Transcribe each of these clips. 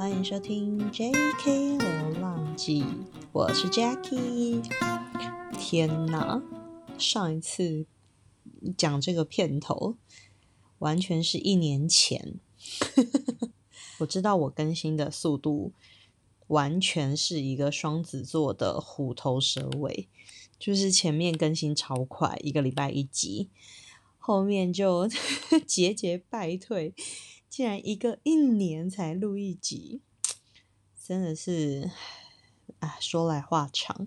欢迎收听 J.K. 流浪记，我是 Jackie。天哪，上一次讲这个片头，完全是一年前。我知道我更新的速度，完全是一个双子座的虎头蛇尾，就是前面更新超快，一个礼拜一集。后面就 节节败退，竟然一个一年才录一集，真的是，啊，说来话长，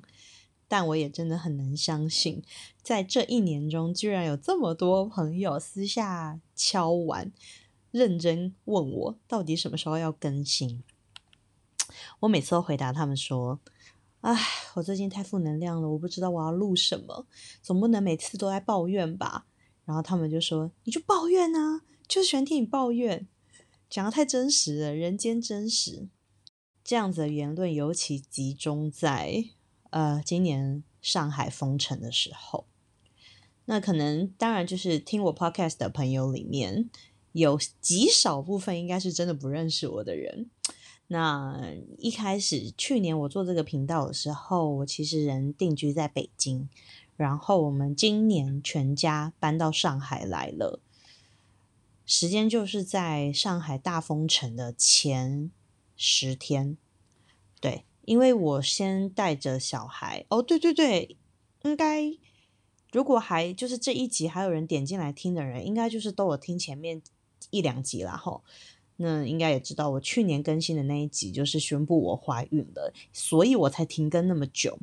但我也真的很难相信，在这一年中，居然有这么多朋友私下敲完，认真问我到底什么时候要更新。我每次都回答他们说：“唉，我最近太负能量了，我不知道我要录什么，总不能每次都在抱怨吧。”然后他们就说：“你就抱怨啊，就喜欢听你抱怨，讲的太真实了，人间真实。”这样子的言论尤其集中在呃今年上海封城的时候。那可能当然就是听我 podcast 的朋友里面有极少部分应该是真的不认识我的人。那一开始去年我做这个频道的时候，我其实人定居在北京。然后我们今年全家搬到上海来了，时间就是在上海大封城的前十天。对，因为我先带着小孩。哦，对对对，应该如果还就是这一集还有人点进来听的人，应该就是都有听前面一两集了哈。那应该也知道，我去年更新的那一集就是宣布我怀孕了，所以我才停更那么久。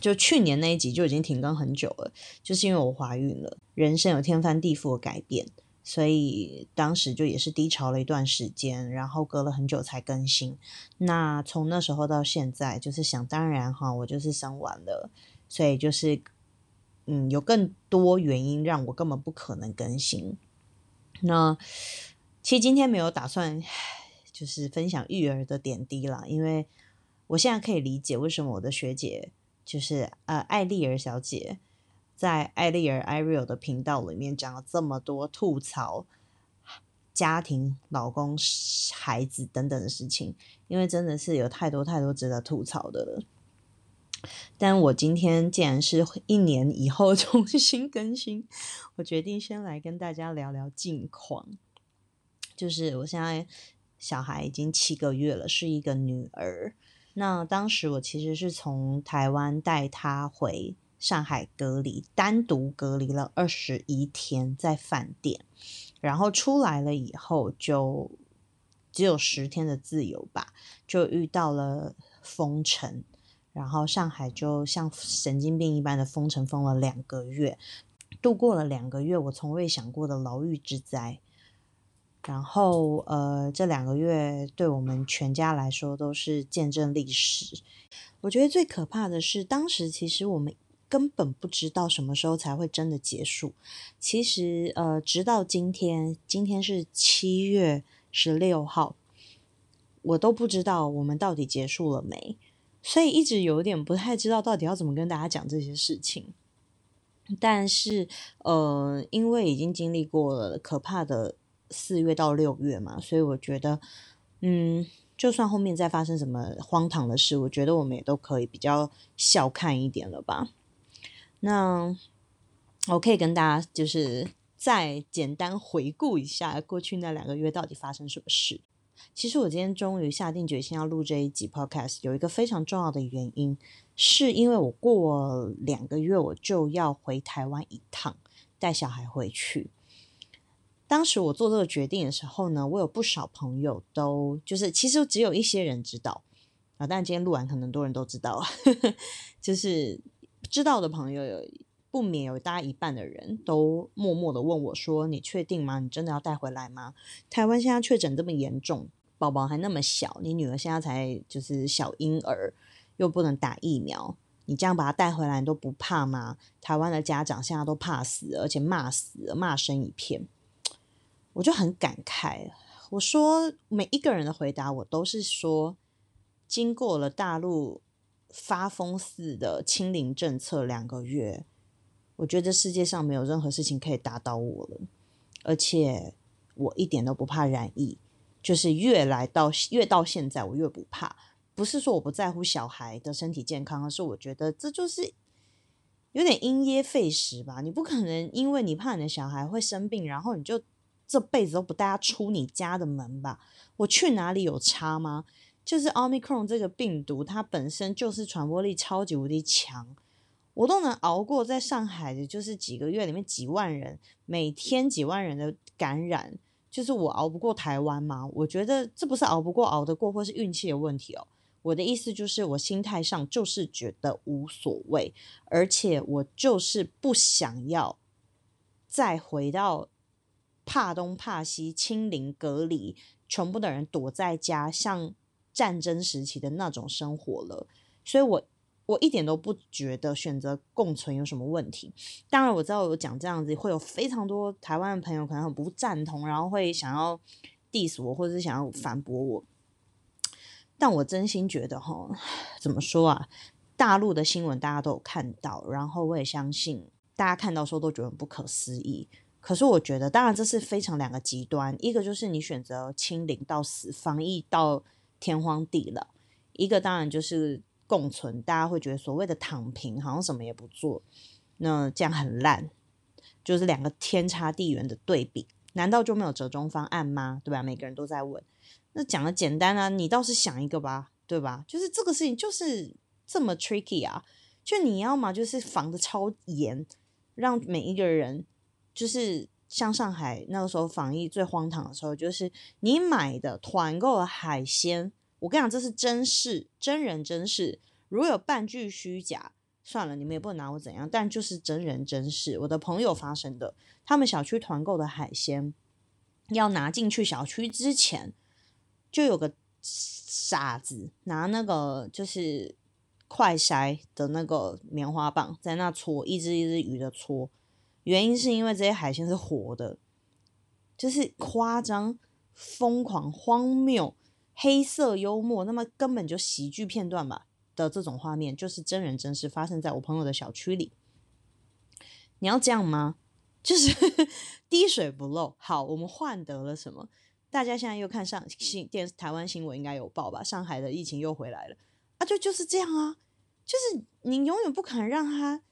就去年那一集就已经停更很久了，就是因为我怀孕了，人生有天翻地覆的改变，所以当时就也是低潮了一段时间，然后隔了很久才更新。那从那时候到现在，就是想当然哈，我就是生完了，所以就是嗯，有更多原因让我根本不可能更新。那其实今天没有打算就是分享育儿的点滴啦，因为我现在可以理解为什么我的学姐。就是呃，艾丽儿小姐在艾丽儿 Ariel 的频道里面讲了这么多吐槽家庭、老公、孩子等等的事情，因为真的是有太多太多值得吐槽的了。但我今天既然是一年以后 重新更新，我决定先来跟大家聊聊近况。就是我现在小孩已经七个月了，是一个女儿。那当时我其实是从台湾带她回上海隔离，单独隔离了二十一天在饭店，然后出来了以后就只有十天的自由吧，就遇到了封城，然后上海就像神经病一般的封城封了两个月，度过了两个月我从未想过的牢狱之灾。然后，呃，这两个月对我们全家来说都是见证历史。我觉得最可怕的是，当时其实我们根本不知道什么时候才会真的结束。其实，呃，直到今天，今天是七月十六号，我都不知道我们到底结束了没，所以一直有点不太知道到底要怎么跟大家讲这些事情。但是，呃，因为已经经历过了可怕的。四月到六月嘛，所以我觉得，嗯，就算后面再发生什么荒唐的事，我觉得我们也都可以比较笑看一点了吧。那我可以跟大家就是再简单回顾一下过去那两个月到底发生什么事。其实我今天终于下定决心要录这一集 Podcast，有一个非常重要的原因，是因为我过两个月我就要回台湾一趟，带小孩回去。当时我做这个决定的时候呢，我有不少朋友都就是其实只有一些人知道啊，但今天录完，可能很多人都知道，就是知道的朋友有不免有大一半的人都默默的问我说：“你确定吗？你真的要带回来吗？台湾现在确诊这么严重，宝宝还那么小，你女儿现在才就是小婴儿，又不能打疫苗，你这样把她带回来，你都不怕吗？台湾的家长现在都怕死，而且骂死，骂声一片。”我就很感慨，我说每一个人的回答，我都是说，经过了大陆发疯似的清零政策两个月，我觉得世界上没有任何事情可以打倒我了，而且我一点都不怕染疫，就是越来到越到现在，我越不怕。不是说我不在乎小孩的身体健康，而是我觉得这就是有点因噎废食吧。你不可能因为你怕你的小孩会生病，然后你就这辈子都不带他出你家的门吧？我去哪里有差吗？就是奥密克戎这个病毒，它本身就是传播力超级无敌强，我都能熬过在上海的，就是几个月里面几万人，每天几万人的感染，就是我熬不过台湾吗？我觉得这不是熬不过熬得过，或是运气的问题哦。我的意思就是，我心态上就是觉得无所谓，而且我就是不想要再回到怕东怕西、清零隔离，全部的人躲在家，像战争时期的那种生活了。所以，我我一点都不觉得选择共存有什么问题。当然，我知道我讲这样子会有非常多台湾的朋友可能很不赞同，然后会想要 diss 我，或者是想要反驳我。但我真心觉得，哈，怎么说啊？大陆的新闻大家都有看到，然后我也相信大家看到时候都觉得不可思议。可是我觉得，当然这是非常两个极端，一个就是你选择清零到死，防疫到天荒地老；一个当然就是共存，大家会觉得所谓的躺平，好像什么也不做，那这样很烂，就是两个天差地远的对比。难道就没有折中方案吗？对吧？每个人都在问。那讲的简单啊，你倒是想一个吧，对吧？就是这个事情就是这么 tricky 啊，就你要么就是防的超严，让每一个人就是像上海那个时候防疫最荒唐的时候，就是你买的团购的海鲜，我跟你讲这是真事，真人真事，如果有半句虚假，算了，你们也不能拿我怎样，但就是真人真事，我的朋友发生的，他们小区团购的海鲜要拿进去小区之前。就有个傻子拿那个就是快筛的那个棉花棒在那搓一只一只鱼的搓，原因是因为这些海鲜是活的，就是夸张、疯狂、荒谬、黑色幽默，那么根本就喜剧片段吧的这种画面，就是真人真事发生在我朋友的小区里。你要这样吗？就是 滴水不漏。好，我们换得了什么？大家现在又看上新电视台湾新闻应该有报吧？上海的疫情又回来了啊！就就是这样啊，就是你永远不可能让它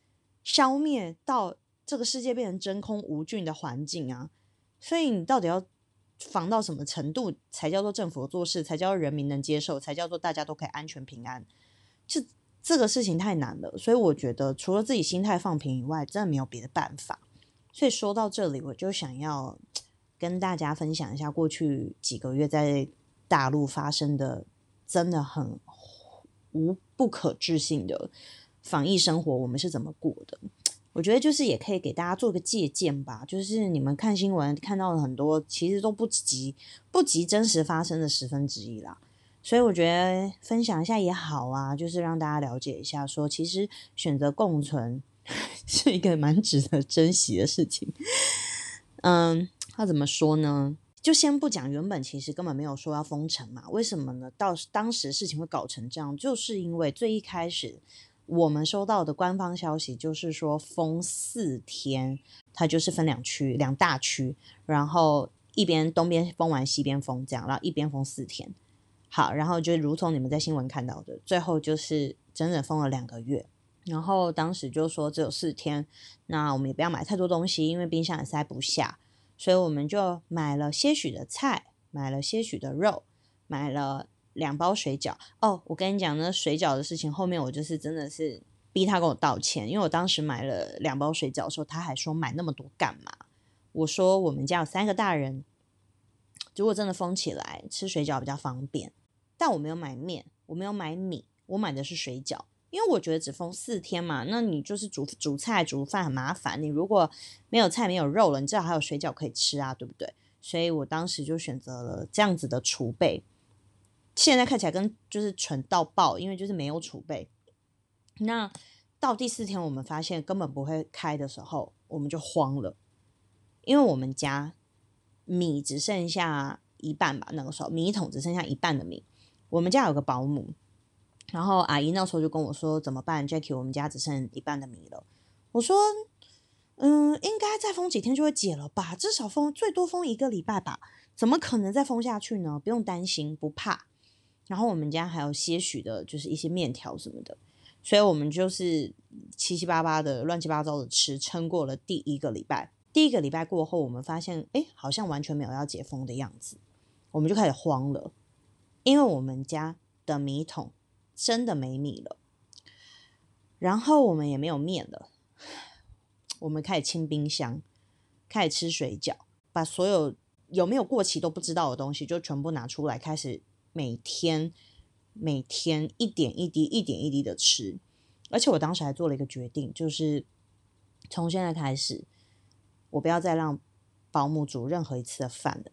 消灭到这个世界变成真空无菌的环境啊！所以你到底要防到什么程度才叫做政府做事，才叫人民能接受，才叫做大家都可以安全平安？就这个事情太难了，所以我觉得除了自己心态放平以外，真的没有别的办法。所以说到这里，我就想要。跟大家分享一下过去几个月在大陆发生的真的很无不可置信的防疫生活，我们是怎么过的？我觉得就是也可以给大家做个借鉴吧。就是你们看新闻看到了很多，其实都不及不及真实发生的十分之一啦。所以我觉得分享一下也好啊，就是让大家了解一下，说其实选择共存 是一个蛮值得珍惜的事情。嗯。他怎么说呢？就先不讲，原本其实根本没有说要封城嘛。为什么呢？到当时事情会搞成这样，就是因为最一开始我们收到的官方消息就是说封四天，它就是分两区、两大区，然后一边东边封完，西边封，这样，然后一边封四天。好，然后就如同你们在新闻看到的，最后就是整整封了两个月。然后当时就说只有四天，那我们也不要买太多东西，因为冰箱也塞不下。所以我们就买了些许的菜，买了些许的肉，买了两包水饺。哦，我跟你讲，那水饺的事情后面我就是真的是逼他跟我道歉，因为我当时买了两包水饺的时候，他还说买那么多干嘛？我说我们家有三个大人，如果真的封起来，吃水饺比较方便。但我没有买面，我没有买米，我买的是水饺。因为我觉得只封四天嘛，那你就是煮煮菜煮饭很麻烦。你如果没有菜没有肉了，你至少还有水饺可以吃啊，对不对？所以我当时就选择了这样子的储备。现在看起来跟就是蠢到爆，因为就是没有储备。那到第四天我们发现根本不会开的时候，我们就慌了，因为我们家米只剩下一半吧，那个时候米桶只剩下一半的米。我们家有个保姆。然后阿姨那时候就跟我说：“怎么办，Jackie？我们家只剩一半的米了。”我说：“嗯，应该再封几天就会解了吧？至少封最多封一个礼拜吧？怎么可能再封下去呢？不用担心，不怕。然后我们家还有些许的，就是一些面条什么的，所以我们就是七七八八的、乱七八糟的吃，撑过了第一个礼拜。第一个礼拜过后，我们发现，哎，好像完全没有要解封的样子，我们就开始慌了，因为我们家的米桶真的没米了，然后我们也没有面了。我们开始清冰箱，开始吃水饺，把所有有没有过期都不知道的东西就全部拿出来，开始每天每天一点一滴、一点一滴的吃。而且我当时还做了一个决定，就是从现在开始，我不要再让保姆煮任何一次的饭了，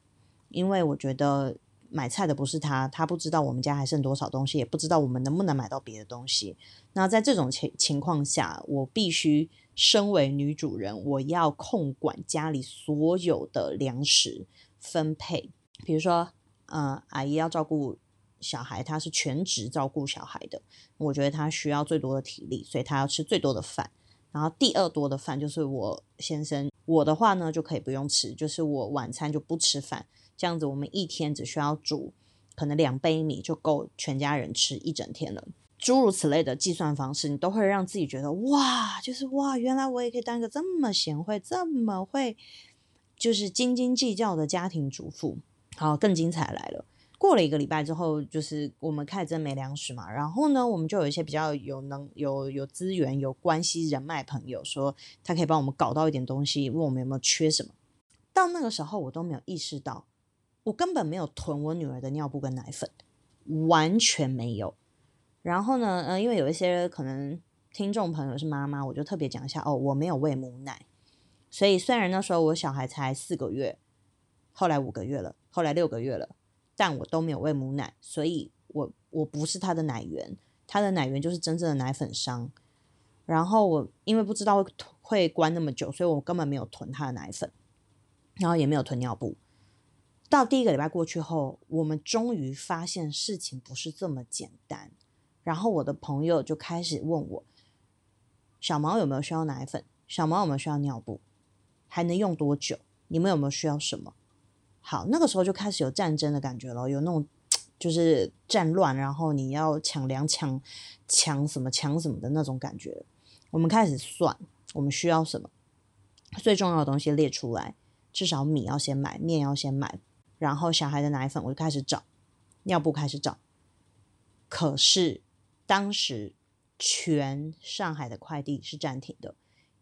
因为我觉得。买菜的不是他，他不知道我们家还剩多少东西，也不知道我们能不能买到别的东西。那在这种情情况下，我必须身为女主人，我要控管家里所有的粮食分配。比如说，呃，阿姨要照顾小孩，她是全职照顾小孩的，我觉得她需要最多的体力，所以她要吃最多的饭。然后第二多的饭就是我先生，我的话呢就可以不用吃，就是我晚餐就不吃饭。这样子，我们一天只需要煮可能两杯米就够全家人吃一整天了。诸如此类的计算方式，你都会让自己觉得哇，就是哇，原来我也可以当个这么贤惠、这么会就是斤斤计较的家庭主妇。好，更精彩来了。过了一个礼拜之后，就是我们开始真没粮食嘛。然后呢，我们就有一些比较有能、有有资源、有关系人脉朋友，说他可以帮我们搞到一点东西，问我们有没有缺什么。到那个时候，我都没有意识到。我根本没有囤我女儿的尿布跟奶粉，完全没有。然后呢，呃，因为有一些可能听众朋友是妈妈，我就特别讲一下哦，我没有喂母奶。所以虽然那时候我小孩才四个月，后来五个月了，后来六个月了，但我都没有喂母奶，所以我我不是他的奶源，他的奶源就是真正的奶粉商。然后我因为不知道会关那么久，所以我根本没有囤他的奶粉，然后也没有囤尿布。到第一个礼拜过去后，我们终于发现事情不是这么简单。然后我的朋友就开始问我：小毛有没有需要奶粉？小毛有没有需要尿布？还能用多久？你们有没有需要什么？好，那个时候就开始有战争的感觉了，有那种就是战乱，然后你要抢粮、抢抢什么、抢什么的那种感觉。我们开始算我们需要什么，最重要的东西列出来，至少米要先买，面要先买。然后小孩的奶粉我就开始找，尿布开始找，可是当时全上海的快递是暂停的，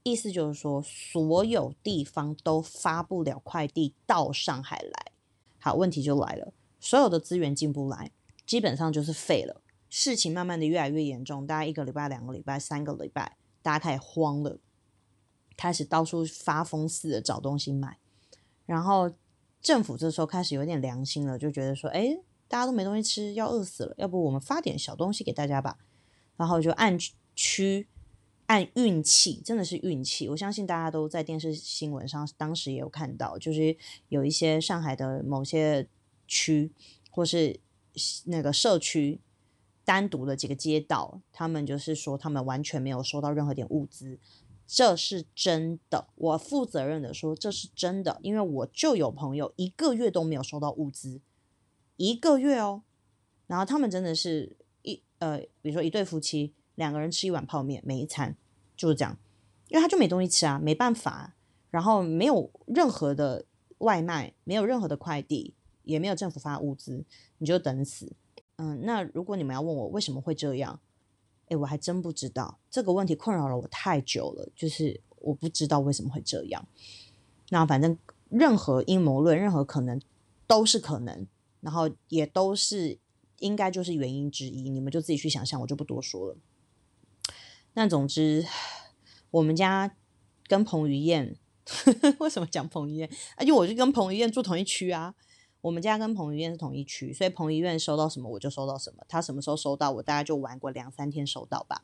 意思就是说所有地方都发不了快递到上海来。好，问题就来了，所有的资源进不来，基本上就是废了。事情慢慢的越来越严重，大概一个礼拜、两个礼拜、三个礼拜，大家开始慌了，开始到处发疯似的找东西买，然后。政府这时候开始有点良心了，就觉得说，哎，大家都没东西吃，要饿死了，要不我们发点小东西给大家吧。然后就按区、按运气，真的是运气。我相信大家都在电视新闻上，当时也有看到，就是有一些上海的某些区，或是那个社区单独的几个街道，他们就是说，他们完全没有收到任何点物资。这是真的，我负责任的说，这是真的，因为我就有朋友一个月都没有收到物资，一个月哦，然后他们真的是一呃，比如说一对夫妻，两个人吃一碗泡面，每一餐就是这样，因为他就没东西吃啊，没办法，然后没有任何的外卖，没有任何的快递，也没有政府发物资，你就等死。嗯，那如果你们要问我为什么会这样？哎，我还真不知道这个问题困扰了我太久了，就是我不知道为什么会这样。那反正任何阴谋论，任何可能都是可能，然后也都是应该就是原因之一，你们就自己去想象，我就不多说了。那总之，我们家跟彭于晏，为什么讲彭于晏？啊，因为我就跟彭于晏住同一区啊。我们家跟彭于晏是同一区，所以彭于晏收到什么我就收到什么。他什么时候收到，我大概就玩过两三天收到吧。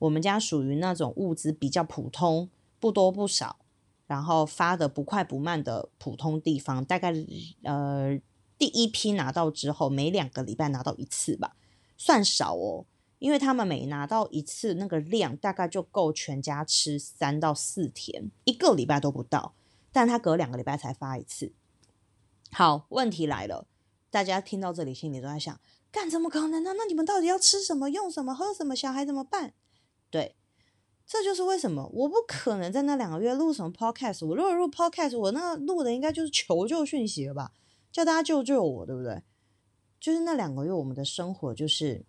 我们家属于那种物资比较普通，不多不少，然后发的不快不慢的普通地方。大概呃第一批拿到之后，每两个礼拜拿到一次吧，算少哦。因为他们每拿到一次那个量，大概就够全家吃三到四天，一个礼拜都不到。但他隔两个礼拜才发一次。好，问题来了，大家听到这里心里都在想：干怎么可能呢？那你们到底要吃什么、用什么、喝什么？小孩怎么办？对，这就是为什么我不可能在那两个月录什么 podcast。我如果录 podcast，我那录的应该就是求救讯息了吧？叫大家救救我，对不对？就是那两个月，我们的生活就是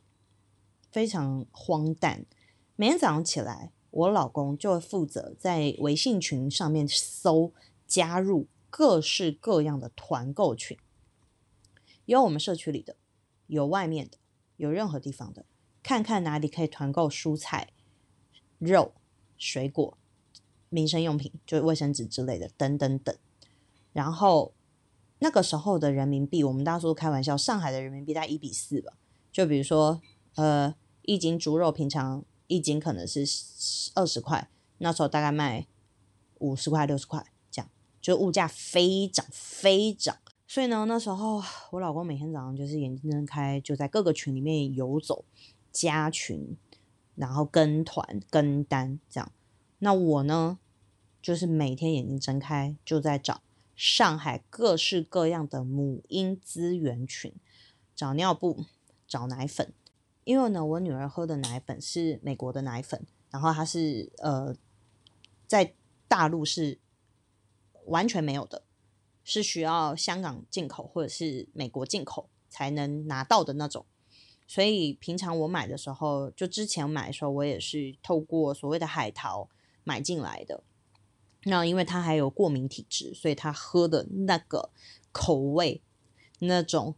非常荒诞。每天早上起来，我老公就会负责在微信群上面搜加入各式各样的团购群，有我们社区里的，有外面的，有任何地方的，看看哪里可以团购蔬菜、肉、水果、民生用品，就是卫生纸之类的，等等等。然后。那个时候的人民币，我们大多开玩笑，上海的人民币在一比四吧。就比如说，呃，一斤猪肉平常一斤可能是二十块，那时候大概卖五十块、六十块这样，就物价飞涨飞涨。所以呢，那时候我老公每天早上就是眼睛睁开，就在各个群里面游走，加群，然后跟团跟单这样。那我呢，就是每天眼睛睁开就在找。上海各式各样的母婴资源群，找尿布、找奶粉，因为呢，我女儿喝的奶粉是美国的奶粉，然后它是呃，在大陆是完全没有的，是需要香港进口或者是美国进口才能拿到的那种，所以平常我买的时候，就之前买的时候，我也是透过所谓的海淘买进来的。那因为他还有过敏体质，所以他喝的那个口味、那种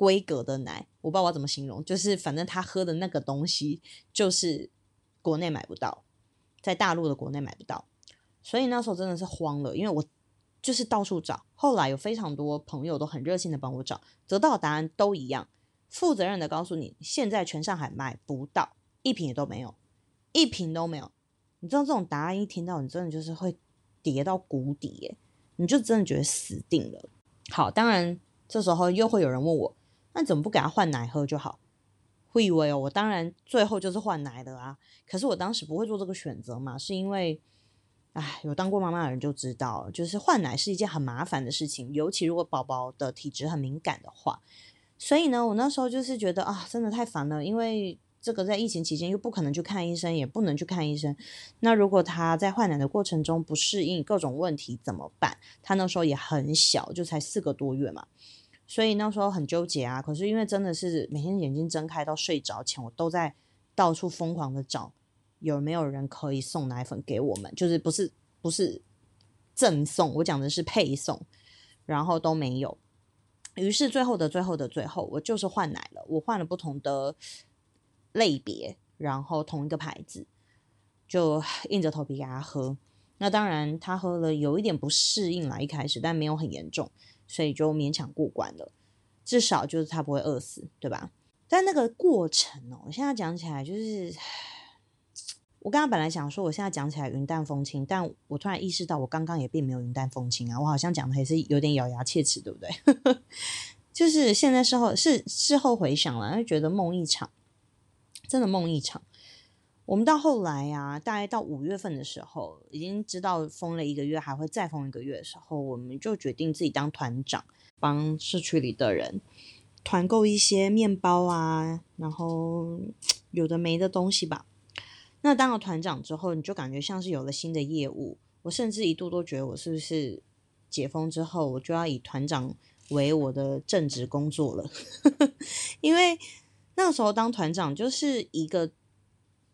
规格的奶，我不知道我怎么形容，就是反正他喝的那个东西，就是国内买不到，在大陆的国内买不到，所以那时候真的是慌了，因为我就是到处找，后来有非常多朋友都很热心的帮我找，得到的答案都一样，负责任的告诉你，现在全上海买不到一瓶也都没有，一瓶都没有，你知道这种答案一听到，你真的就是会。跌到谷底，耶，你就真的觉得死定了。好，当然这时候又会有人问我，那怎么不给他换奶喝就好？会以为哦，我当然最后就是换奶的啊。可是我当时不会做这个选择嘛，是因为，唉，有当过妈妈的人就知道，就是换奶是一件很麻烦的事情，尤其如果宝宝的体质很敏感的话。所以呢，我那时候就是觉得啊，真的太烦了，因为。这个在疫情期间又不可能去看医生，也不能去看医生。那如果他在换奶的过程中不适应各种问题怎么办？他那时候也很小，就才四个多月嘛，所以那时候很纠结啊。可是因为真的是每天眼睛睁开到睡着前，我都在到处疯狂的找有没有人可以送奶粉给我们，就是不是不是赠送，我讲的是配送，然后都没有。于是最后的最后的最后，我就是换奶了，我换了不同的。类别，然后同一个牌子，就 硬着头皮给他喝。那当然，他喝了有一点不适应啦，一开始，但没有很严重，所以就勉强过关了。至少就是他不会饿死，对吧？但那个过程哦，我现在讲起来就是，我刚刚本来想说，我现在讲起来云淡风轻，但我突然意识到，我刚刚也并没有云淡风轻啊，我好像讲的还是有点咬牙切齿，对不对？就是现在事后是事后回想了，就觉得梦一场。真的梦一场。我们到后来呀，大概到五月份的时候，已经知道封了一个月，还会再封一个月的时候，我们就决定自己当团长，帮社区里的人团购一些面包啊，然后 有的没的东西吧。那当了团长之后，你就感觉像是有了新的业务。我甚至一度都觉得，我是不是解封之后，我就要以团长为我的正职工作了，因为。那时候当团长就是一个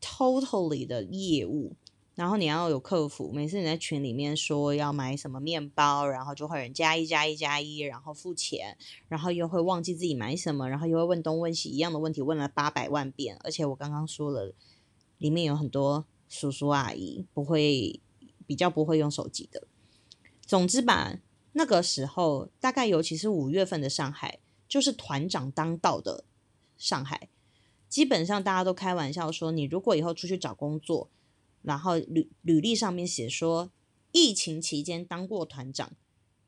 totally 的业务，然后你要有客服，每次你在群里面说要买什么面包，然后就会人加一加一加一，然后付钱，然后又会忘记自己买什么，然后又会问东问西一样的问题，问了八百万遍。而且我刚刚说了，里面有很多叔叔阿姨不会比较不会用手机的。总之吧，那个时候大概尤其是五月份的上海，就是团长当道的。上海基本上大家都开玩笑说，你如果以后出去找工作，然后履履历上面写说疫情期间当过团长，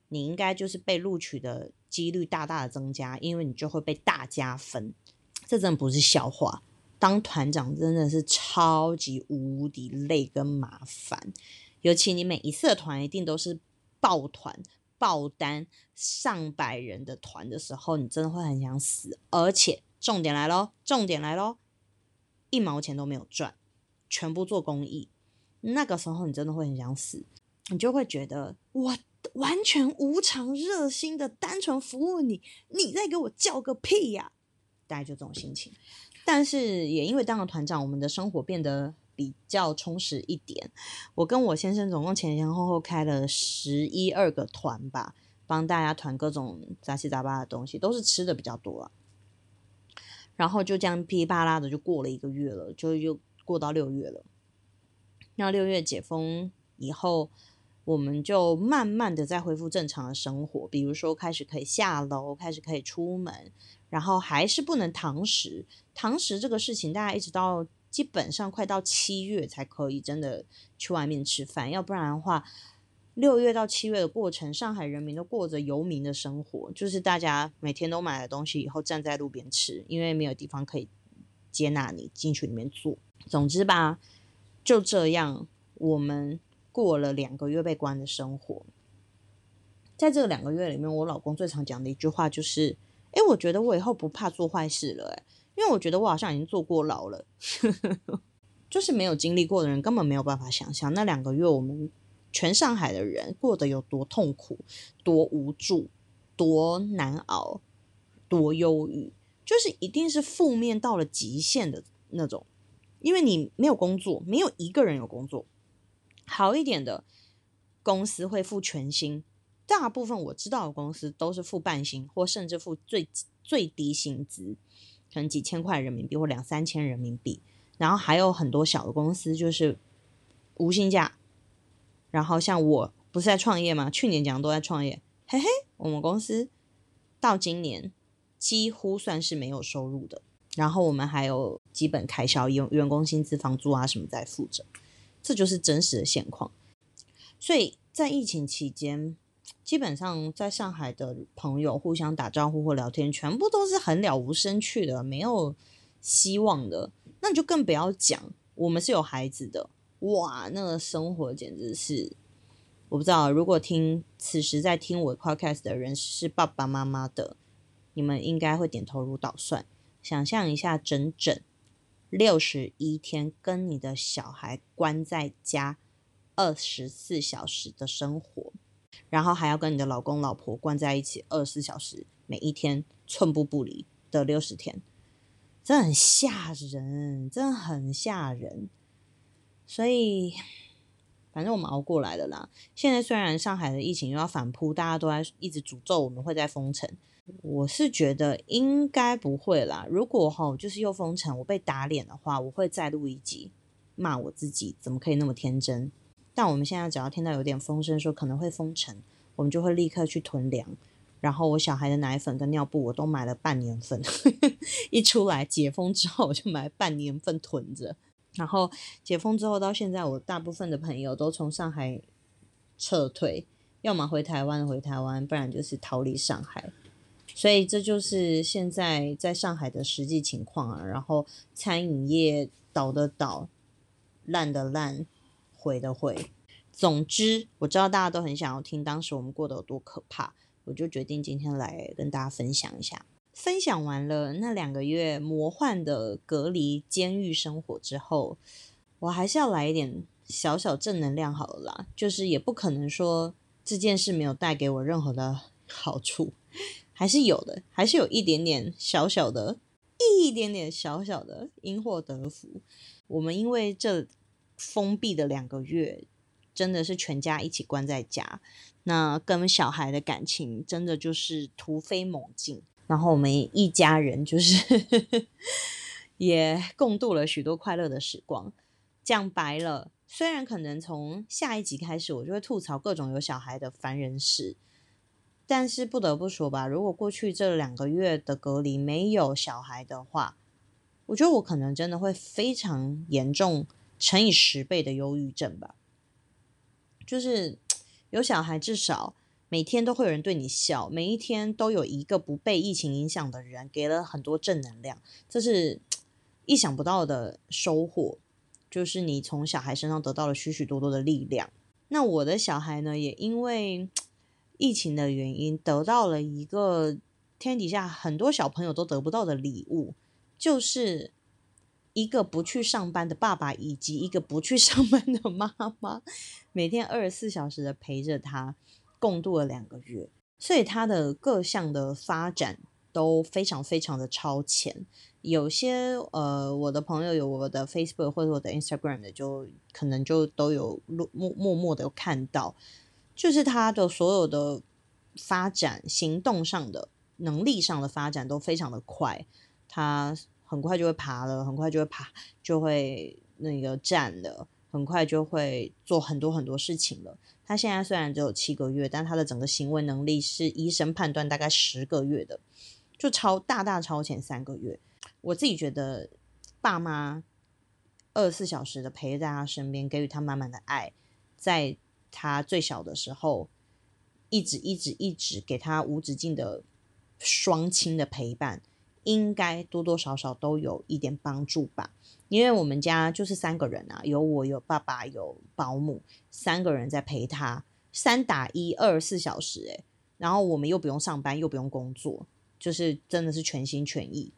你应该就是被录取的几率大大的增加，因为你就会被大加分。这真的不是笑话，当团长真的是超级无敌累跟麻烦，尤其你每一次的团一定都是抱团、爆单、上百人的团的时候，你真的会很想死。而且重点来喽，重点来喽，一毛钱都没有赚，全部做公益。那个时候你真的会很想死，你就会觉得我完全无偿、热心的单纯服务你，你在给我叫个屁呀！大概就这种心情。但是也因为当了团长，我们的生活变得比较充实一点。我跟我先生总共前前后后开了十一二个团吧，帮大家团各种杂七杂八的东西，都是吃的比较多啊。然后就这样噼里啪啦的就过了一个月了，就又过到六月了。那六月解封以后，我们就慢慢的在恢复正常的生活，比如说开始可以下楼，开始可以出门。然后还是不能堂食，堂食这个事情，大家一直到基本上快到七月才可以真的去外面吃饭，要不然的话，六月到七月的过程，上海人民都过着游民的生活，就是大家每天都买了东西以后站在路边吃，因为没有地方可以接纳你进去里面坐。总之吧，就这样，我们过了两个月被关的生活。在这两个月里面，我老公最常讲的一句话就是。哎，我觉得我以后不怕做坏事了，哎，因为我觉得我好像已经坐过牢了，就是没有经历过的人根本没有办法想象那两个月我们全上海的人过得有多痛苦、多无助、多难熬、多忧郁，就是一定是负面到了极限的那种，因为你没有工作，没有一个人有工作，好一点的公司会付全薪。大部分我知道的公司都是付半薪，或甚至付最最低薪资，可能几千块人民币或两三千人民币。然后还有很多小的公司就是无薪假。然后像我不是在创业吗？去年讲都在创业，嘿嘿，我们公司到今年几乎算是没有收入的。然后我们还有基本开销，用员工薪资、房租啊什么在付着，这就是真实的现况。所以在疫情期间。基本上在上海的朋友互相打招呼或聊天，全部都是很了无生趣的，没有希望的。那你就更不要讲，我们是有孩子的，哇，那个生活简直是……我不知道，如果听此时在听我 podcast 的人是爸爸妈妈的，你们应该会点头如捣蒜。想象一下，整整六十一天跟你的小孩关在家二十四小时的生活。然后还要跟你的老公、老婆关在一起二十四小时，每一天寸步不离的六十天，真的很吓人，真的很吓人。所以，反正我们熬过来了啦。现在虽然上海的疫情又要反扑，大家都在一直诅咒我们会在封城，我是觉得应该不会啦。如果哈就是又封城，我被打脸的话，我会再录一集骂我自己，怎么可以那么天真。但我们现在只要听到有点风声说可能会封城，我们就会立刻去囤粮。然后我小孩的奶粉跟尿布我都买了半年份，一出来解封之后我就买半年份囤着。然后解封之后到现在，我大部分的朋友都从上海撤退，要么回台湾回台湾，不然就是逃离上海。所以这就是现在在上海的实际情况啊。然后餐饮业倒的倒，烂的烂。毁的毁，总之我知道大家都很想要听当时我们过得有多可怕，我就决定今天来跟大家分享一下。分享完了那两个月魔幻的隔离监狱生活之后，我还是要来一点小小正能量好了啦。就是也不可能说这件事没有带给我任何的好处，还是有的，还是有一点点小小的，一点点小小的因祸得福。我们因为这。封闭的两个月，真的是全家一起关在家，那跟小孩的感情真的就是突飞猛进。然后我们一家人就是 也共度了许多快乐的时光。讲白了，虽然可能从下一集开始，我就会吐槽各种有小孩的烦人事，但是不得不说吧，如果过去这两个月的隔离没有小孩的话，我觉得我可能真的会非常严重。乘以十倍的忧郁症吧，就是 有小孩，至少每天都会有人对你笑，每一天都有一个不被疫情影响的人，给了很多正能量，这是意想不到的收获，就是你从小孩身上得到了许许多多的力量。那我的小孩呢，也因为疫情的原因，得到了一个天底下很多小朋友都得不到的礼物，就是一个不去上班的爸爸，以及一个不去上班的妈妈，每天二十四小时的陪着他，共度了两个月，所以他的各项的发展都非常非常的超前。有些呃，我的朋友有我的 Facebook 或者我的 Instagram 的，就可能就都有默默默的看到，就是他的所有的发展、行动上的能力上的发展都非常的快，他很快就会爬了，很快就会爬，就会那个站了，很快就会做很多很多事情了。他现在虽然只有七个月，但他的整个行为能力是医生判断大概十个月的，就超大大超前三个月。我自己觉得，爸妈二十四小时的陪在他身边，给予他满满的爱，在他最小的时候，一直一直一直给他无止境的双亲的陪伴，应该多多少少都有一点帮助吧。因为我们家就是三个人啊，有我有爸爸有保姆，三个人在陪他，三打一二十四小时，诶，然后我们又不用上班，又不用工作，就是真的是全心全意。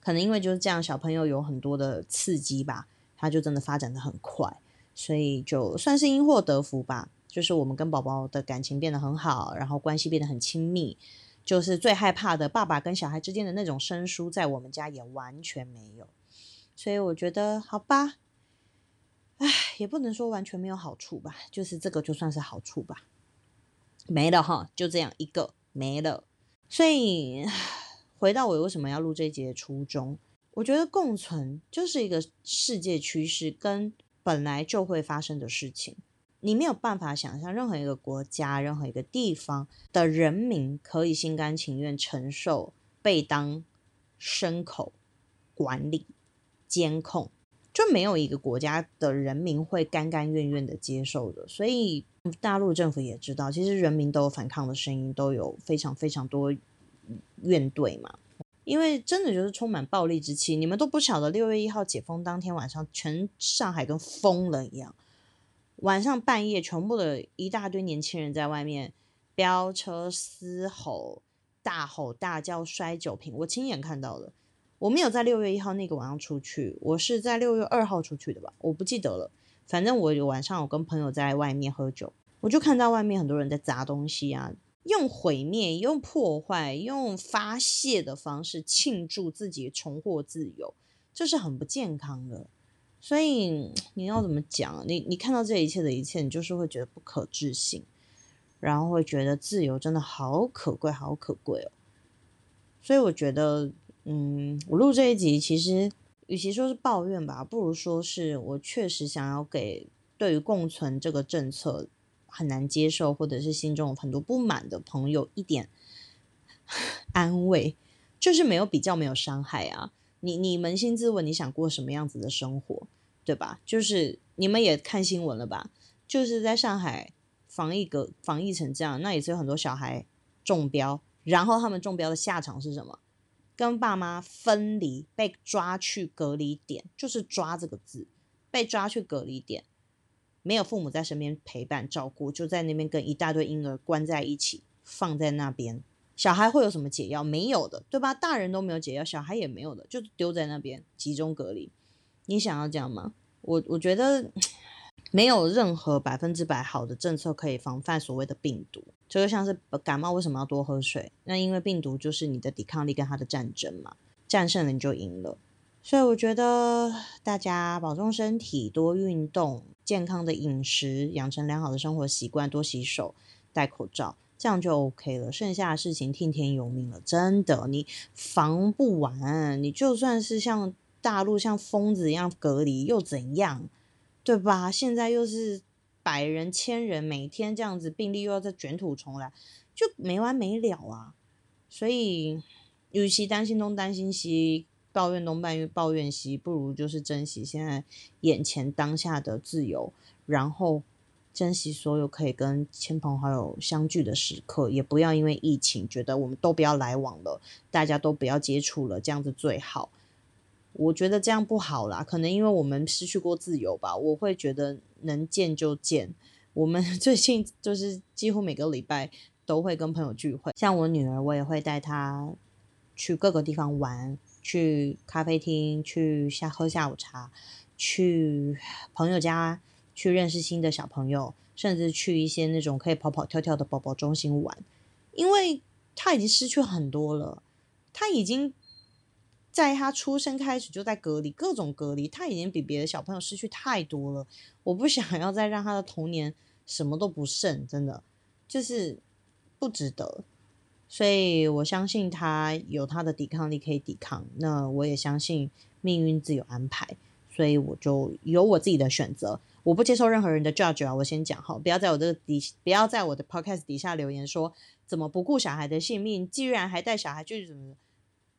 可能因为就是这样，小朋友有很多的刺激吧，他就真的发展的很快，所以就算是因祸得福吧。就是我们跟宝宝的感情变得很好，然后关系变得很亲密。就是最害怕的爸爸跟小孩之间的那种生疏，在我们家也完全没有。所以我觉得好吧，唉，也不能说完全没有好处吧，就是这个就算是好处吧。没了哈，就这样一个没了，所以。回到我为什么要录这一节的初衷，我觉得共存就是一个世界趋势，跟本来就会发生的事情。你没有办法想象任何一个国家、任何一个地方的人民可以心甘情愿承受被当牲口管理、监控，就没有一个国家的人民会甘甘愿愿的接受的。所以大陆政府也知道，其实人民都有反抗的声音，都有非常非常多。怨怼嘛，因为真的就是充满暴力之气。你们都不晓得，六月一号解封当天晚上，全上海跟疯了一样。晚上半夜，全部的一大堆年轻人在外面飙车、嘶吼、大吼大叫、摔酒瓶，我亲眼看到了。我没有在六月一号那个晚上出去，我是在六月二号出去的吧？我不记得了。反正我有晚上我跟朋友在外面喝酒，我就看到外面很多人在砸东西啊。用毁灭、用破坏、用发泄的方式庆祝自己重获自由，这是很不健康的。所以你要怎么讲？你你看到这一切的一切，你就是会觉得不可置信，然后会觉得自由真的好可贵、好可贵哦。所以我觉得，嗯，我录这一集，其实与其说是抱怨吧，不如说是我确实想要给对于共存这个政策。很难接受，或者是心中有很多不满的朋友，一点 安慰就是没有比较，没有伤害啊！你你扪心自问，你想过什么样子的生活，对吧？就是你们也看新闻了吧？就是在上海防疫隔防疫成这样，那也是有很多小孩中标，然后他们中标的下场是什么？跟爸妈分离，被抓去隔离点，就是抓这个字，被抓去隔离点。没有父母在身边陪伴照顾，就在那边跟一大堆婴儿关在一起，放在那边，小孩会有什么解药？没有的，对吧？大人都没有解药，小孩也没有的，就丢在那边集中隔离。你想要这样吗？我我觉得没有任何百分之百好的政策可以防范所谓的病毒，就像是感冒为什么要多喝水？那因为病毒就是你的抵抗力跟它的战争嘛，战胜了你就赢了。所以我觉得大家保重身体，多运动，健康的饮食，养成良好的生活习惯，多洗手，戴口罩，这样就 OK 了。剩下的事情听天由命了。真的，你防不完，你就算是像大陆像疯子一样隔离又怎样，对吧？现在又是百人、千人，每天这样子病例又要再卷土重来，就没完没了啊。所以，与其担心东担心西。抱怨东，抱怨抱怨西，不如就是珍惜现在眼前当下的自由，然后珍惜所有可以跟亲朋好友相聚的时刻，也不要因为疫情觉得我们都不要来往了，大家都不要接触了，这样子最好。我觉得这样不好啦，可能因为我们失去过自由吧。我会觉得能见就见。我们 最近就是几乎每个礼拜都会跟朋友聚会，像我女儿，我也会带她去各个地方玩，去咖啡厅，去下喝下午茶，去朋友家去认识新的小朋友，甚至去一些那种可以跑跑跳跳的宝宝中心玩，因为她已经失去很多了，她已经。在他出生开始就在隔离，各种隔离，他已经比别的小朋友失去太多了。我不 想要再让他的童年什么都不剩，真的就是不值得。所以我相信他有他的抵抗力可以抵抗。那我也相信命运自有安排，所以我就有我自己的选择。我不接受任何人的 judge 啊！我先讲哈，不要在我这个底，不要在我的 podcast 底下留言说怎么不顾小孩的性命，既然还带小孩，就是怎么。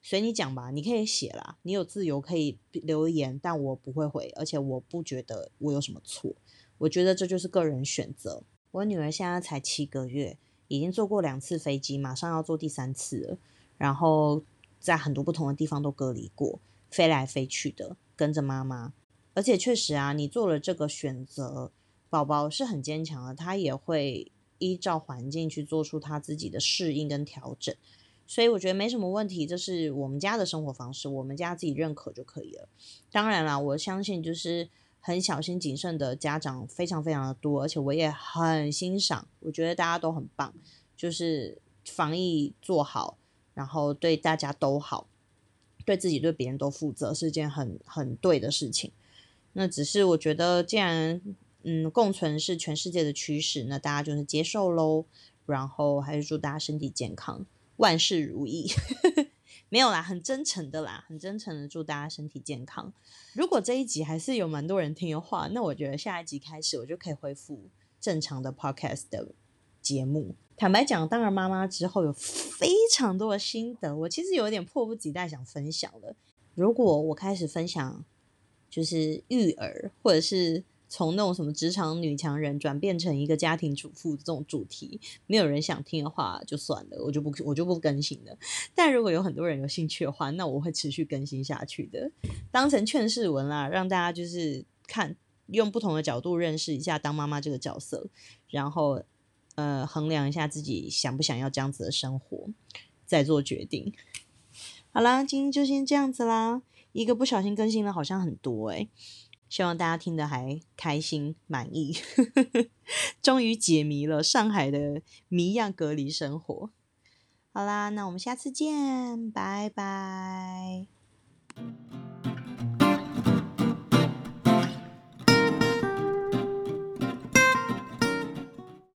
随你讲吧，你可以写啦，你有自由可以留言，但我不会回，而且我不觉得我有什么错，我觉得这就是个人选择。我女儿现在才七个月，已经坐过两次飞机，马上要坐第三次了，然后在很多不同的地方都隔离过，飞来飞去的，跟着妈妈。而且确实啊，你做了这个选择，宝宝是很坚强的，他也会依照环境去做出他自己的适应跟调整。所以我觉得没什么问题，这是我们家的生活方式，我们家自己认可就可以了。当然啦，我相信就是很小心谨慎的家长非常非常的多，而且我也很欣赏，我觉得大家都很棒，就是防疫做好，然后对大家都好，对自己对别人都负责，是件很很对的事情。那只是我觉得，既然嗯共存是全世界的趋势，那大家就是接受喽。然后还是祝大家身体健康。万事如意，没有啦，很真诚的啦，很真诚的祝大家身体健康。如果这一集还是有蛮多人听的话，那我觉得下一集开始我就可以恢复正常的 podcast 的节目。坦白讲，当了妈妈之后有非常多的心得，我其实有点迫不及待想分享了。如果我开始分享，就是育儿或者是。从那种什么职场女强人转变成一个家庭主妇这种主题，没有人想听的话就算了，我就不我就不更新了。但如果有很多人有兴趣的话，那我会持续更新下去的，当成劝世文啦，让大家就是看用不同的角度认识一下当妈妈这个角色，然后呃衡量一下自己想不想要这样子的生活，再做决定。好啦，今天就先这样子啦，一个不小心更新了好像很多诶。希望大家听得还开心满意，终于解谜了上海的谜样隔离生活。好啦，那我们下次见，拜拜。